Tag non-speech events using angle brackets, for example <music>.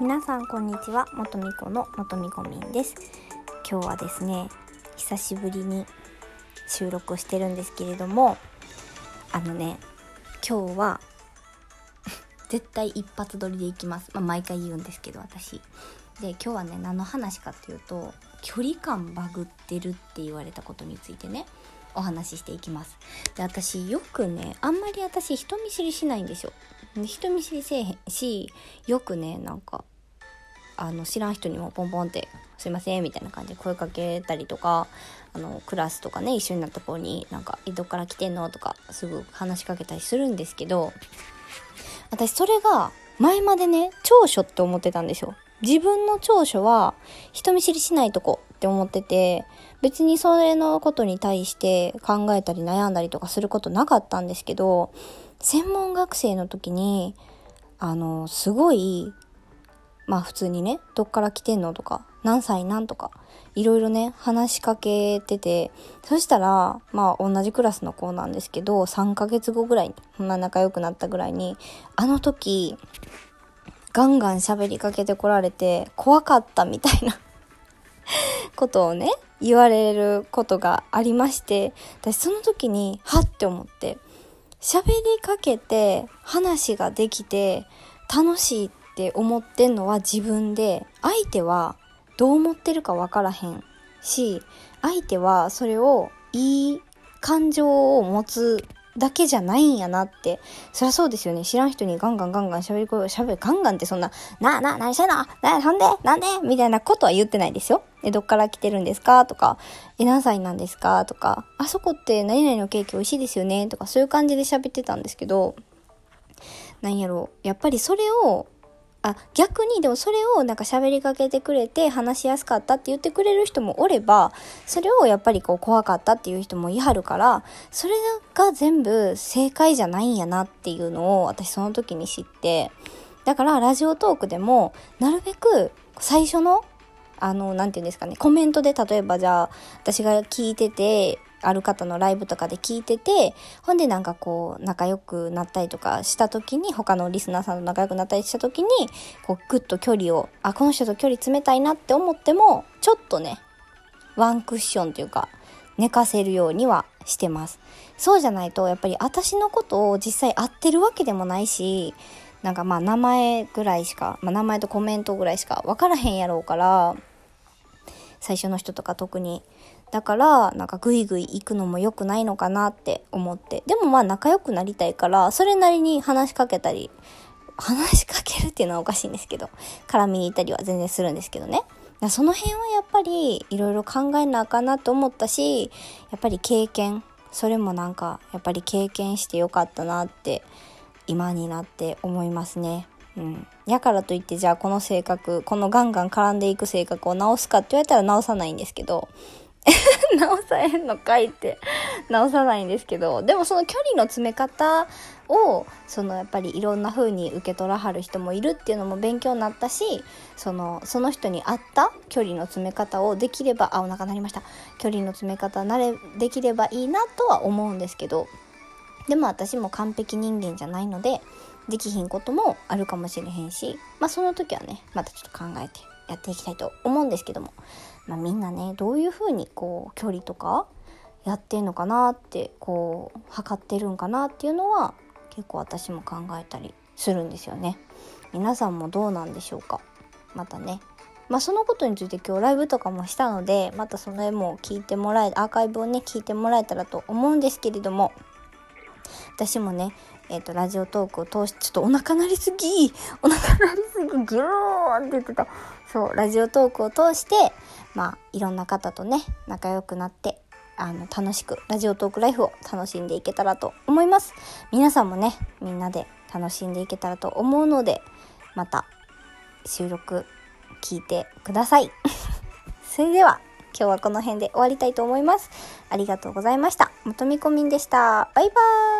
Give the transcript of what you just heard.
皆さんこんにちは。元美子の元美子みんです。今日はですね久しぶりに収録してるんですけれどもあのね今日は <laughs> 絶対一発撮りでいきます、まあ、毎回言うんですけど私。で今日はね何の話かっていうと距離感バグってるって言われたことについてねお話ししていきます。で私よくねあんまり私人見知りしないんですよ。人見知りせえへんしよくねなんかあの知らん人にもポンポンって「すいません」みたいな感じで声かけたりとかあのクラスとかね一緒になった子になんか「どっから来てんの?」とかすぐ話しかけたりするんですけど私それが前までね長所って思ってたんですよ。自分の長所は人見知りしないとこって思ってて別にそれのことに対して考えたり悩んだりとかすることなかったんですけど専門学生の時にあのすごいまあ普通にね、どっから来てんのとか、何歳なんとか、いろいろね、話しかけてて、そしたら、まあ同じクラスの子なんですけど、3ヶ月後ぐらいに、そんな仲良くなったぐらいに、あの時、ガンガン喋りかけてこられて、怖かったみたいなことをね、言われることがありまして、私その時に、はって思って、喋りかけて、話ができて、楽しいってって思ってんのは自分で相手はどう思ってるか分からへんし相手はそれをいい感情を持つだけじゃないんやなって。そりゃそうですよね。知らん人にガンガンガンガン喋り声を喋る。ガンガンってそんな、なあなあ、何してんの？なあ、なんで？なんで？みたいなことは言ってないですよ。え、どっから来てるんですか？とか、え、何歳なんですか？とか、あそこって何々のケーキ美味しいですよね？とか、そういう感じで喋ってたんですけど、なんやろう。やっぱりそれをあ逆にでもそれをなんか喋りかけてくれて話しやすかったって言ってくれる人もおればそれをやっぱりこう怖かったっていう人もいはるからそれが全部正解じゃないんやなっていうのを私その時に知ってだからラジオトークでもなるべく最初のあの、なんて言うんですかね、コメントで例えばじゃあ、私が聞いてて、ある方のライブとかで聞いてて、ほんでなんかこう、仲良くなったりとかした時に、他のリスナーさんと仲良くなったりした時に、こう、ぐっと距離を、あ、この人と距離冷たいなって思っても、ちょっとね、ワンクッションというか、寝かせるようにはしてます。そうじゃないと、やっぱり私のことを実際会ってるわけでもないし、なんかまあ名前ぐらいしか、まあ名前とコメントぐらいしか分からへんやろうから、最初の人とか特に。だから、なんかグイグイ行くのも良くないのかなって思って。でもまあ仲良くなりたいから、それなりに話しかけたり、話しかけるっていうのはおかしいんですけど、絡みに行ったりは全然するんですけどね。その辺はやっぱりいろいろ考えなあかなと思ったし、やっぱり経験、それもなんかやっぱり経験してよかったなって今になって思いますね。うん。やからといってじゃあこの性格、このガンガン絡んでいく性格を直すかって言われたら直さないんですけど、<laughs> 直さへんのかいって直さないんですけど、でもその距離の詰め方を、そのやっぱりいろんな風に受け取らはる人もいるっていうのも勉強になったし、その、その人に合った距離の詰め方をできれば、あ、お腹鳴りました。距離の詰め方なれ、できればいいなとは思うんですけど、でも私も完璧人間じゃないので、できひんこともあるかもしれへんし、まあその時はね、またちょっと考えてやっていきたいと思うんですけども、まあみんなね、どういう風にこう距離とかやってんのかなって、こう測ってるんかなっていうのは結構私も考えたりするんですよね。皆さんもどうなんでしょうか？またね。まあそのことについて今日ライブとかもしたので、またその絵も聞いてもらえ、アーカイブをね、聞いてもらえたらと思うんですけれども、私もね、えっ、ー、と、ラジオトークを通して、ちょっとお腹鳴りすぎお腹鳴りすぎギューンって言ってた。そう、ラジオトークを通して、まあ、いろんな方とね、仲良くなって、あの、楽しく、ラジオトークライフを楽しんでいけたらと思います。皆さんもね、みんなで楽しんでいけたらと思うので、また、収録、聞いてください。<laughs> それでは、今日はこの辺で終わりたいと思います。ありがとうございました。元みこみんでした。バイバーイ